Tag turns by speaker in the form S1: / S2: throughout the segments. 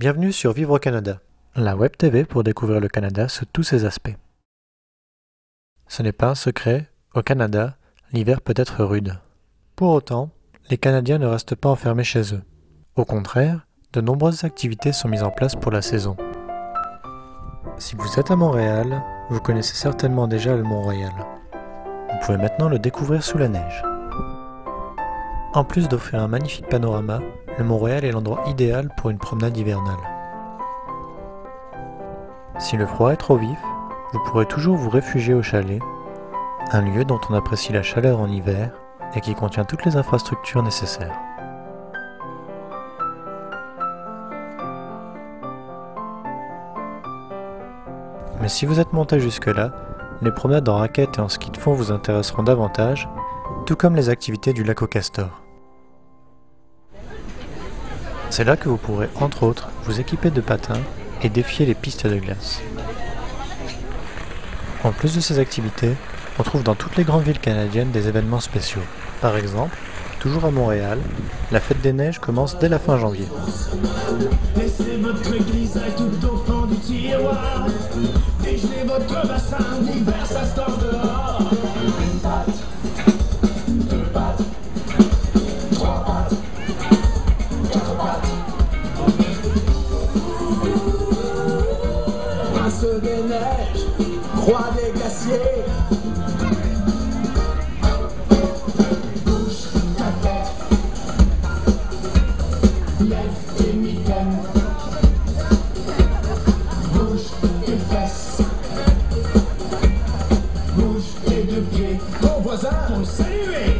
S1: Bienvenue sur Vivre au Canada, la web TV pour découvrir le Canada sous tous ses aspects. Ce n'est pas un secret, au Canada, l'hiver peut être rude. Pour autant, les Canadiens ne restent pas enfermés chez eux. Au contraire, de nombreuses activités sont mises en place pour la saison. Si vous êtes à Montréal, vous connaissez certainement déjà le Mont-Royal. Vous pouvez maintenant le découvrir sous la neige. En plus d'offrir un magnifique panorama, le Mont-Royal est l'endroit idéal pour une promenade hivernale. Si le froid est trop vif, vous pourrez toujours vous réfugier au chalet, un lieu dont on apprécie la chaleur en hiver et qui contient toutes les infrastructures nécessaires. Mais si vous êtes monté jusque-là, les promenades en raquettes et en ski de fond vous intéresseront davantage, tout comme les activités du lac au Castor. C'est là que vous pourrez, entre autres, vous équiper de patins et défier les pistes de glace. En plus de ces activités, on trouve dans toutes les grandes villes canadiennes des événements spéciaux. Par exemple, toujours à Montréal, la fête des neiges commence dès la fin janvier.
S2: Des neiges, roi des glaciers. Bouge ta tête, lève tes mitaines. Bouge tes fesses. Bouge tes deux pieds. Ton voisin pour saluer.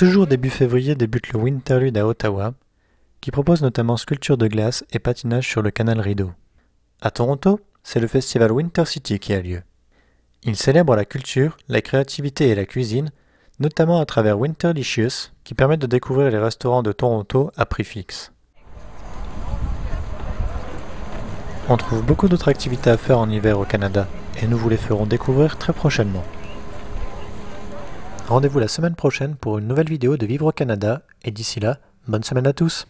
S1: Toujours début février débute le Winterlude à Ottawa, qui propose notamment sculpture de glace et patinage sur le canal Rideau. À Toronto, c'est le festival Winter City qui a lieu. Il célèbre la culture, la créativité et la cuisine, notamment à travers Winterlicious, qui permet de découvrir les restaurants de Toronto à prix fixe. On trouve beaucoup d'autres activités à faire en hiver au Canada, et nous vous les ferons découvrir très prochainement. Rendez-vous la semaine prochaine pour une nouvelle vidéo de Vivre au Canada, et d'ici là, bonne semaine à tous